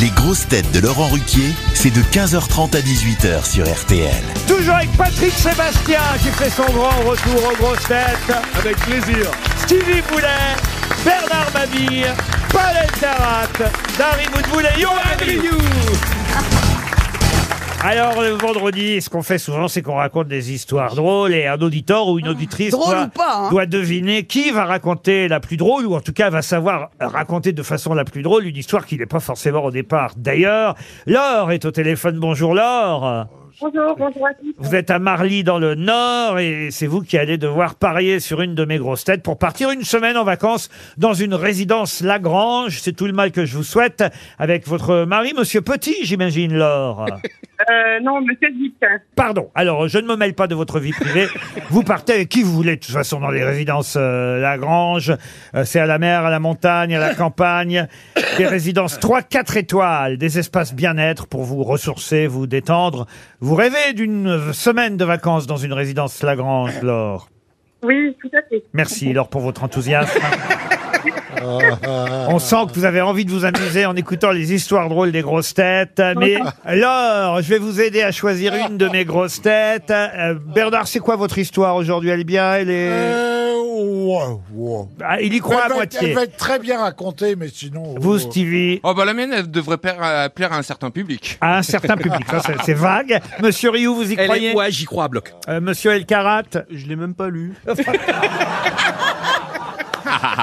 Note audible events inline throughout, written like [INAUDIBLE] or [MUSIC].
Les grosses têtes de Laurent Ruquier, c'est de 15h30 à 18h sur RTL. Toujours avec Patrick Sébastien qui fait son grand retour aux grosses têtes. Avec plaisir. Stevie Boulet, Bernard Mabille, Paul Elkarat, Dari Boudboul et Johan Rioux. Alors, le vendredi, ce qu'on fait souvent, c'est qu'on raconte des histoires drôles et un auditeur ou une auditrice Drôle doit, ou pas, hein. doit deviner qui va raconter la plus drôle ou en tout cas va savoir raconter de façon la plus drôle une histoire qui n'est pas forcément au départ. D'ailleurs, Laure est au téléphone. Bonjour Laure. Bonjour, bonjour à tous. Vous êtes à Marly dans le Nord et c'est vous qui allez devoir parier sur une de mes grosses têtes pour partir une semaine en vacances dans une résidence Lagrange. C'est tout le mal que je vous souhaite avec votre mari, Monsieur Petit, j'imagine, Laure. [LAUGHS] Euh, non, monsieur Zic. Pardon. Alors, je ne me mêle pas de votre vie privée. [LAUGHS] Vous partez avec qui vous voulez, de toute façon, dans les résidences euh, Lagrange. Euh, c'est à la mer, à la montagne, à la campagne. Des résidences 3, 4 étoiles, des espaces bien-être pour vous ressourcer, vous détendre. Vous rêvez d'une semaine de vacances dans une résidence Lagrange, Laure. Oui, tout à fait. Merci, Laure, pour votre enthousiasme. [LAUGHS] On sent que vous avez envie de vous amuser en écoutant les histoires drôles des grosses têtes. Mais [LAUGHS] Laure, je vais vous aider à choisir une de mes grosses têtes. Euh, Bernard, c'est quoi votre histoire aujourd'hui? Elle est bien Elle est... Ouais, ouais. Ah, il y croit elle, à va être, moitié. elle va être très bien racontée, mais sinon. Vous, euh, Stevie Oh bah la mienne, elle devrait plaire à, plaire à un certain public. à un certain public. Ça, c'est- c'est vague. Monsieur Rioux, vous y Elle croyez est... Ouais, j'y crois à bloc? Euh, Monsieur Elkarat Je l'ai même pas lu. [LAUGHS]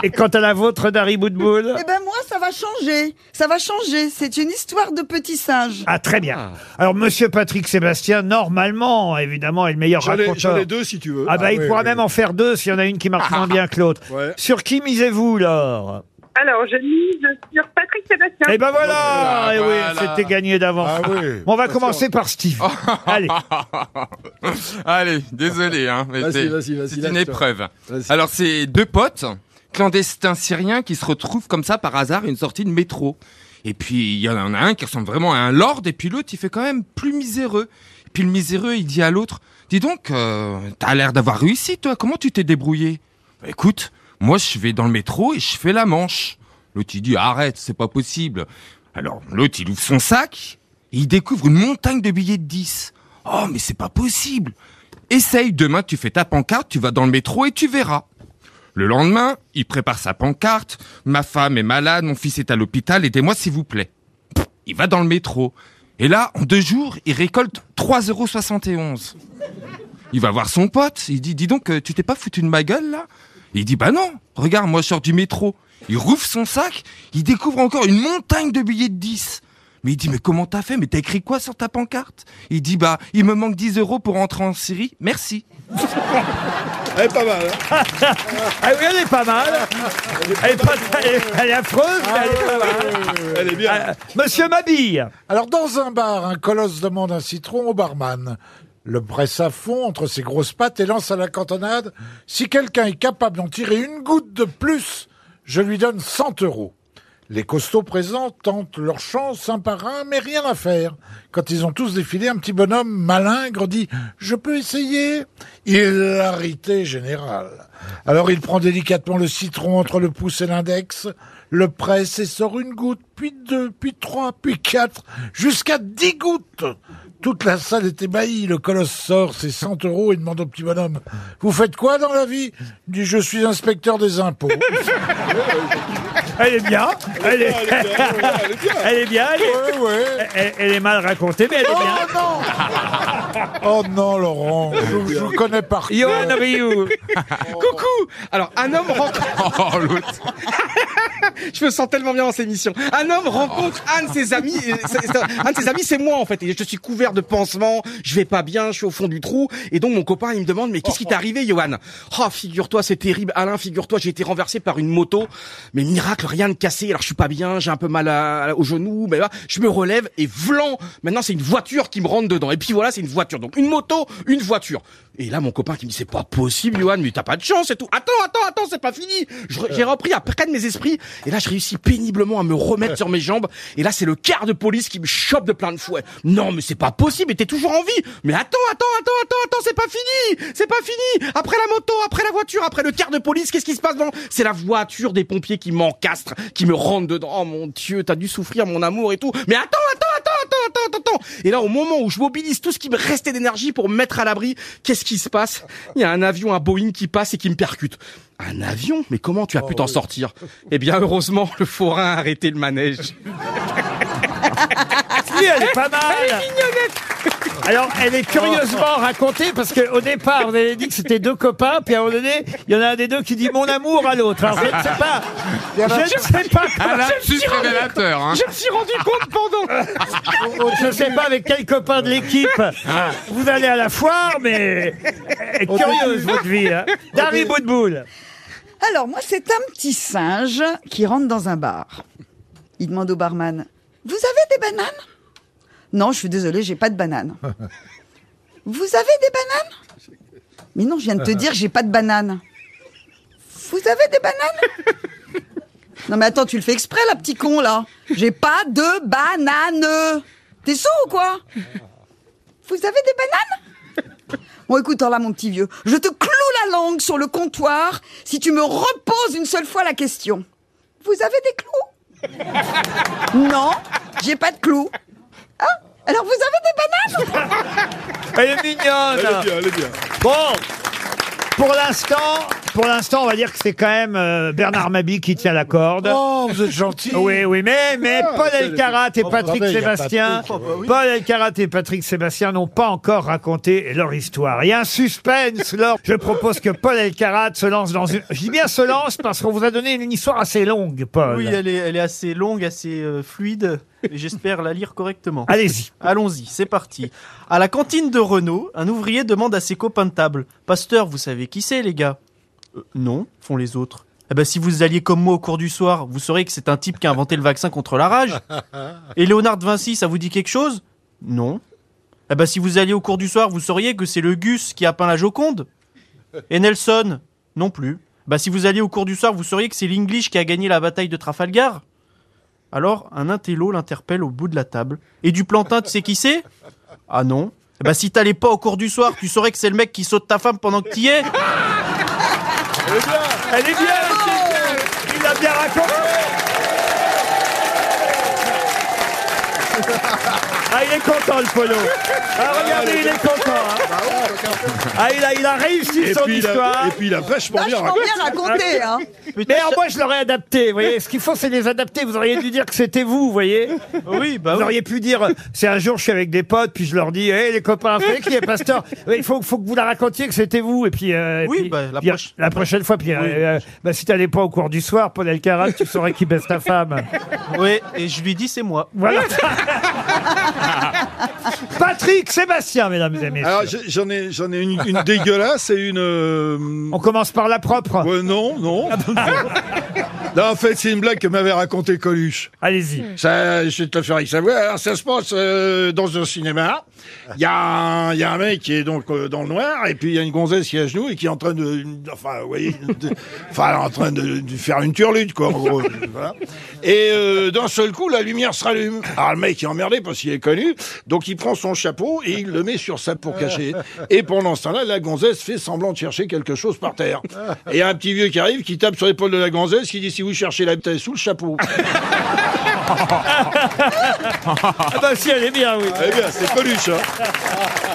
Et quant à la vôtre, Dari Boudboul? Eh ben moi, ça va changer. Ça va changer. C'est une histoire de petit singe. Ah, très bien. Alors, Monsieur Patrick Sébastien, normalement, évidemment, est le meilleur J'en ai, raconteur. j'en ai deux si tu veux. Ah bah, Ah il oui, pourra oui. même en faire deux s'il y en a une qui marche moins bien que l'autre. Ouais. Sur qui misez-vous, Laure? Alors, je mise sur Patrick Sébastien. Eh ben voilà, Ah, Eh oui, voilà. c'était gagné d'avance. Ah oui. [LAUGHS] On va commencer par Steve. [LAUGHS] Allez, Allez, désolé, hein, mais Vas-y, c'est vas-y, vas-y, c'est une lâche-toi. épreuve. Vas-y. Alors c'est deux potes, clandestins syriens, qui se retrouvent comme ça par hasard à une sortie de métro. Et puis il y en a un qui ressemble vraiment à un lord, et puis l'autre il fait quand même plus miséreux. Et puis le miséreux il dit à l'autre, dis donc, euh, t'as l'air d'avoir réussi toi, comment tu t'es débrouillé? Bah, Écoute, moi je vais dans le métro et je fais la manche. L'autre il dit arrête, c'est pas possible. Alors l'autre il ouvre son sac et il découvre une montagne de billets de 10. Oh mais c'est pas possible. Essaye, demain tu fais ta pancarte, tu vas dans le métro et tu verras. Le lendemain, il prépare sa pancarte. Ma femme est malade, mon fils est à l'hôpital, aidez-moi s'il vous plaît. Il va dans le métro. Et là, en deux jours, il récolte 3,71 euros. Il va voir son pote, il dit, dis donc, euh, tu t'es pas foutu de ma gueule là? Il dit, bah non, regarde, moi je sors du métro. Il rouvre son sac, il découvre encore une montagne de billets de 10. Mais il dit, mais comment t'as fait? Mais t'as écrit quoi sur ta pancarte? Il dit, bah, il me manque 10 euros pour rentrer en Syrie, merci. Elle est pas mal. hein. [LAUGHS] ah oui, elle est pas mal. Elle est, pas- elle est- elle est affreuse, mais elle est pas mal. Elle est bien. Euh, Monsieur Mabille, Alors, dans un bar, un colosse demande un citron au barman. Le presse à fond entre ses grosses pattes et lance à la cantonade. Si quelqu'un est capable d'en tirer une goutte de plus, je lui donne 100 euros. Les costauds présents tentent leur chance un par un, mais rien à faire. Quand ils ont tous défilé, un petit bonhomme malingre dit « Je peux essayer ?» Hilarité générale. Alors il prend délicatement le citron entre le pouce et l'index, le presse et sort une goutte, puis deux, puis trois, puis quatre, jusqu'à dix gouttes. Toute la salle est ébahie. Le colosse sort ses 100 euros et demande au petit bonhomme « Vous faites quoi dans la vie ?» Il dit « Je suis inspecteur des impôts. » [LAUGHS] elle est bien. Elle est, Elle est bien, [LAUGHS] elle est bien. elle est bien. Elle est, Ouais, ouais. elle- elle est mal racontée, mais elle est bien. Oh non [LAUGHS] Oh non, Laurent, je, je vous connais par cœur. Johan Rioux. [LAUGHS] Coucou Alors, un homme rencontre... [LAUGHS] Je me sens tellement bien dans cette émission. Un homme rencontre un de ses amis. Un de ses amis, c'est moi en fait. Et je suis couvert de pansements. Je vais pas bien. Je suis au fond du trou. Et donc mon copain, il me demande, mais qu'est-ce qui t'est arrivé, Johan? Oh, figure-toi, c'est terrible. Alain, figure-toi, j'ai été renversé par une moto. Mais miracle, rien de cassé. Alors je suis pas bien. J'ai un peu mal au genou. Mais là, je me relève et vlan. Maintenant, c'est une voiture qui me rentre dedans. Et puis voilà, c'est une voiture. Donc une moto, une voiture. Et là, mon copain qui me dit, c'est pas possible, Johan, mais t'as pas de chance et tout. Attends, attends, attends, c'est pas fini. J'ai repris après de mes esprits. Et là, je réussis péniblement à me remettre sur mes jambes. Et là, c'est le quart de police qui me chope de plein de fouet. Non, mais c'est pas possible. Mais t'es toujours en vie. Mais attends, attends, attends, attends, attends, c'est pas fini. C'est pas fini. Après la moto, après la voiture, après le quart de police, qu'est-ce qui se passe Non, c'est la voiture des pompiers qui m'encastre, qui me rentre dedans. Oh mon Dieu, t'as dû souffrir mon amour et tout. Mais attends, attends, attends, Et là, au moment où je mobilise tout ce qui me restait d'énergie pour me mettre à l'abri, qu'est-ce qui se passe? Il y a un avion, un Boeing qui passe et qui me percute. Un avion? Mais comment tu as pu t'en sortir? Eh bien, heureusement, le forain a arrêté le manège. [LAUGHS] Si, elle est pas mal. Alors, elle est curieusement racontée parce qu'au départ, vous avez dit que c'était deux copains, puis à un moment donné, il y en a un des deux qui dit mon amour à l'autre. Alors, je ne sais pas. Je ne sais pas. [LAUGHS] Révélateur, hein. Je me suis rendu compte pendant... [LAUGHS] Je ne sais pas avec quel copain de l'équipe vous allez à la foire, mais elle est curieuse votre vie. Hein. Dari Boudboul. Alors, moi, c'est un petit singe qui rentre dans un bar. Il demande au barman Vous avez des bananes? Non, je suis désolé, j'ai pas de bananes. [LAUGHS] Vous avez des bananes? Mais non, je viens de te dire, j'ai pas de bananes. Vous avez des bananes? [LAUGHS] Non, mais attends, tu le fais exprès, là, petit con, là. J'ai pas de bananes. T'es sourd ou quoi? Vous avez des bananes? Bon, écoute, alors là, mon petit vieux, je te cloue la langue sur le comptoir si tu me reposes une seule fois la question. Vous avez des clous? [LAUGHS] Non, j'ai pas de clous. Ah, alors vous avez des bananes [LAUGHS] Elle est mignonne. Elle est bien, elle est bien. Bon, pour l'instant, pour l'instant, on va dire que c'est quand même euh, Bernard Mabi qui tient la corde. Oh, vous êtes gentil. Oui, oui, mais, mais Paul Elkarat et Patrick Sébastien, truc. Oh, bah oui. Paul Elkarat et Patrick Sébastien n'ont pas encore raconté leur histoire. Il y a un suspense, Laure. Je propose que Paul Elkarat se lance dans une, je dis bien se lance parce qu'on vous a donné une histoire assez longue, Paul. Oui, elle est, elle est assez longue, assez euh, fluide, et j'espère la lire correctement. Allez-y. Allons-y, c'est parti. À la cantine de Renault, un ouvrier demande à ses copains de table Pasteur, vous savez qui c'est, les gars? Euh, Non, font les autres. Eh ben, si vous alliez comme moi au cours du soir, vous saurez que c'est un type qui a inventé le vaccin contre la rage. [LAUGHS] Et Léonard de Vinci, ça vous dit quelque chose? Non. Eh ben, si vous alliez au cours du soir, vous sauriez que c'est le Gus qui a peint la Joconde. Et Nelson Non plus. Bah, si vous alliez au cours du soir, vous sauriez que c'est l'English qui a gagné la bataille de Trafalgar. Alors, un intello l'interpelle au bout de la table. Et du plantain, tu sais qui c'est? Ah non. Eh ben, si t'allais pas au cours du soir, tu saurais que c'est le mec qui saute ta femme pendant que t'y es. Elle est bien, il l'a bien raconté. Ah, il est content, le polo. Ah, regardez, il est content. hein. Ah, il a, il a réussi Et son puis, il histoire. a, et puis il a vachement bien Vachement raconté. bien raconté, hein Mais alors moi je l'aurais adapté, vous voyez. Ce qu'il faut c'est les adapter. Vous auriez dû dire que c'était vous, vous voyez. Oui, bah Vous auriez pu dire, c'est un jour je suis avec des potes, puis je leur dis, hé les copains, vous savez qui est pasteur? Il faut, faut que vous la racontiez que c'était vous, et puis, euh, et Oui, puis- bah, la puis, euh, proche- la prochaine fois, puis euh, euh, bah, si t'allais pas au cours du soir, Paul Elkarat, tu saurais qui baisse ta femme. Oui, et je lui dis c'est moi. Voilà. [LAUGHS] [LAUGHS] Patrick Sébastien, mesdames et messieurs. Alors j'ai- j'en ai, j'en ai une, une dégueulasse et une. euh, On commence par la propre. non, non. [LAUGHS] [LAUGHS] Là, en fait, c'est une blague que m'avait raconté Coluche. Allez-y. Ça, je vais te le faire savoir. Alors, ça se passe euh, dans un cinéma. Il y, a un- il y a un mec qui est donc euh, dans le noir, et puis il y a une gonzesse qui est à genoux et qui est en train de, enfin, vous voyez, de- enfin, en train de, de faire une turlute, quoi, en gros. [LAUGHS] Voilà. Et euh, d'un seul coup, la lumière se rallume. Alors le mec est emmerdé parce qu'il est connu, donc il prend son chapeau et il le met sur sa pour cacher. [LAUGHS] Et pendant ce temps-là, la gonzesse fait semblant de chercher quelque chose par terre. Et il y a un petit vieux qui arrive, qui tape sur l'épaule de la gonzesse, qui dit si vous cherchez la bête sous le chapeau. [LAUGHS] Ah bah si, elle est bien, oui. Eh bien, c'est Coluche, hein. [LAUGHS]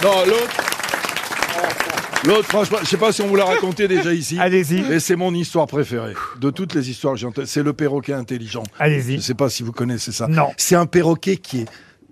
Non, l'autre. L'autre, franchement, je sais pas si on vous l'a raconté déjà ici. Allez-y. Mais c'est mon histoire préférée. De toutes les histoires que j'ai entendues, c'est le perroquet intelligent. Allez-y. Je sais pas si vous connaissez ça. Non. C'est un perroquet qui est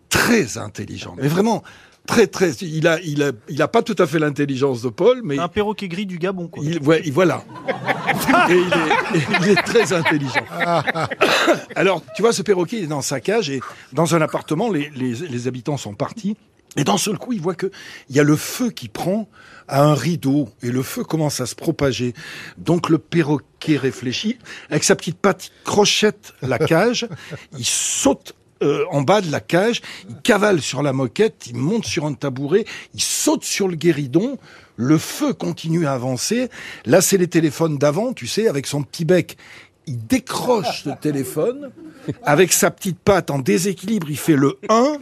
très intelligent. Mais vraiment, très, très. Il a, il a, il a pas tout à fait l'intelligence de Paul, mais Un perroquet gris du Gabon, quoi. il, ouais, il- voilà. [LAUGHS] Et il est, et il est très intelligent. [LAUGHS] Alors, tu vois, ce perroquet il est dans sa cage et dans un appartement, les, les, les habitants sont partis. Et d'un seul coup, il voit que il y a le feu qui prend à un rideau et le feu commence à se propager. Donc le perroquet réfléchit avec sa petite patte, il crochette la cage, il saute euh, en bas de la cage, il cavale sur la moquette, il monte sur un tabouret, il saute sur le guéridon, le feu continue à avancer. Là, c'est les téléphones d'avant, tu sais, avec son petit bec. il décroche le téléphone, avec sa petite patte en déséquilibre, il fait le 1,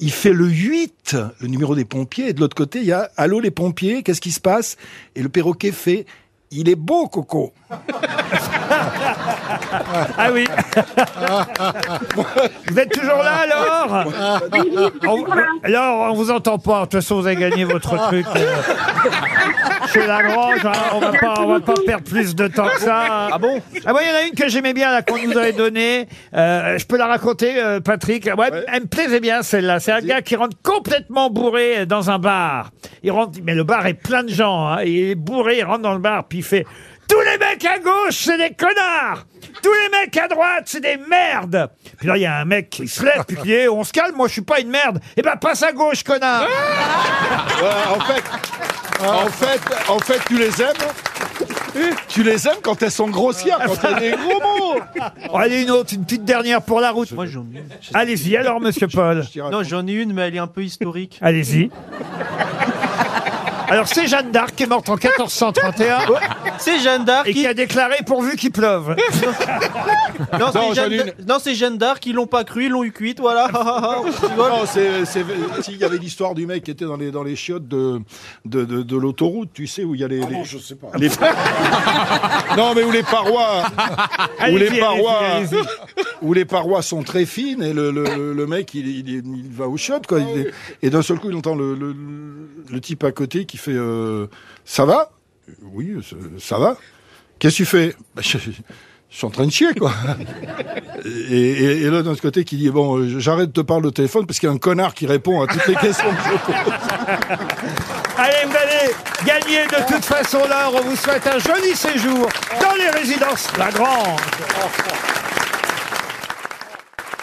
il fait le 8, le numéro des pompiers, et de l'autre côté, il y a « Allô les pompiers, qu'est-ce qui se passe ?» Et le perroquet fait « Il est beau, Coco [LAUGHS] !» Ah oui. [LAUGHS] vous êtes toujours là alors on, Alors on vous entend pas. De toute façon vous avez gagné votre truc euh, chez Lagrange. hein. On va pas, on va pas perdre plus de temps que ça. Ah bon? Ah ouais, il y en a une que j'aimais bien là qu'on nous avait donnée. Euh, je peux la raconter, euh, Patrick? Ouais, Elle me plaisait bien celle-là. C'est un gars qui rentre complètement bourré dans un bar. Il rentre, mais le bar est plein de gens. Hein. Il est bourré, il rentre dans le bar puis il fait. Tous les mecs à gauche, c'est des connards Tous les mecs à droite, c'est des merdes Puis là, il y a un mec qui se lève, puis qui dit Eh, On se calme, moi je suis pas une merde Eh ben, passe à gauche, connard Ouais, en fait, en fait, en fait, tu les aimes? Tu les aimes quand elles sont grossières, quand elles des gros mots? Oh, Allez, une autre, une petite dernière pour la route. Moi, j'en ai une. Allez-y, alors, monsieur Paul. Non, j'en ai une, mais elle est un peu historique. Allez-y. Alors, c'est Jeanne d'Arc qui est morte en 1431 C'est Jeanne d'Arc et qui... qui a déclaré pourvu qu'il pleuve. [LAUGHS] Non, Non, c'est Jeanne non, c'est d'Arc, ils l'ont pas cru, ils l'ont eu cuite, voilà. [LAUGHS] On rigole. Non, c'est, c'est, si, il y avait l'histoire du mec qui était dans les, dans les chiottes de, de, de, de l'autoroute, tu sais, où il y a les, les- je sais pas. les- [LAUGHS] non, mais où les parois, où les parois, où les parois sont très fines et le, le, le mec, il, il, il- il va aux chiottes, quoi. Il est- et d'un seul coup, il entend le, le, le type à côté qui fait, euh, ça va? Oui, ça- va. Qu'est-ce que tu fais? Bah, je, je suis en train de chier, quoi. [LAUGHS] Et, et, et là, d'un autre côté, qui dit, bon, euh, j'arrête de te parler au téléphone parce qu'il y a un connard qui répond à toutes les questions que je pose. [LAUGHS] Allez, vous allez gagner de toute façon l'heure. On vous souhaite un joli séjour dans les résidences Lagrange.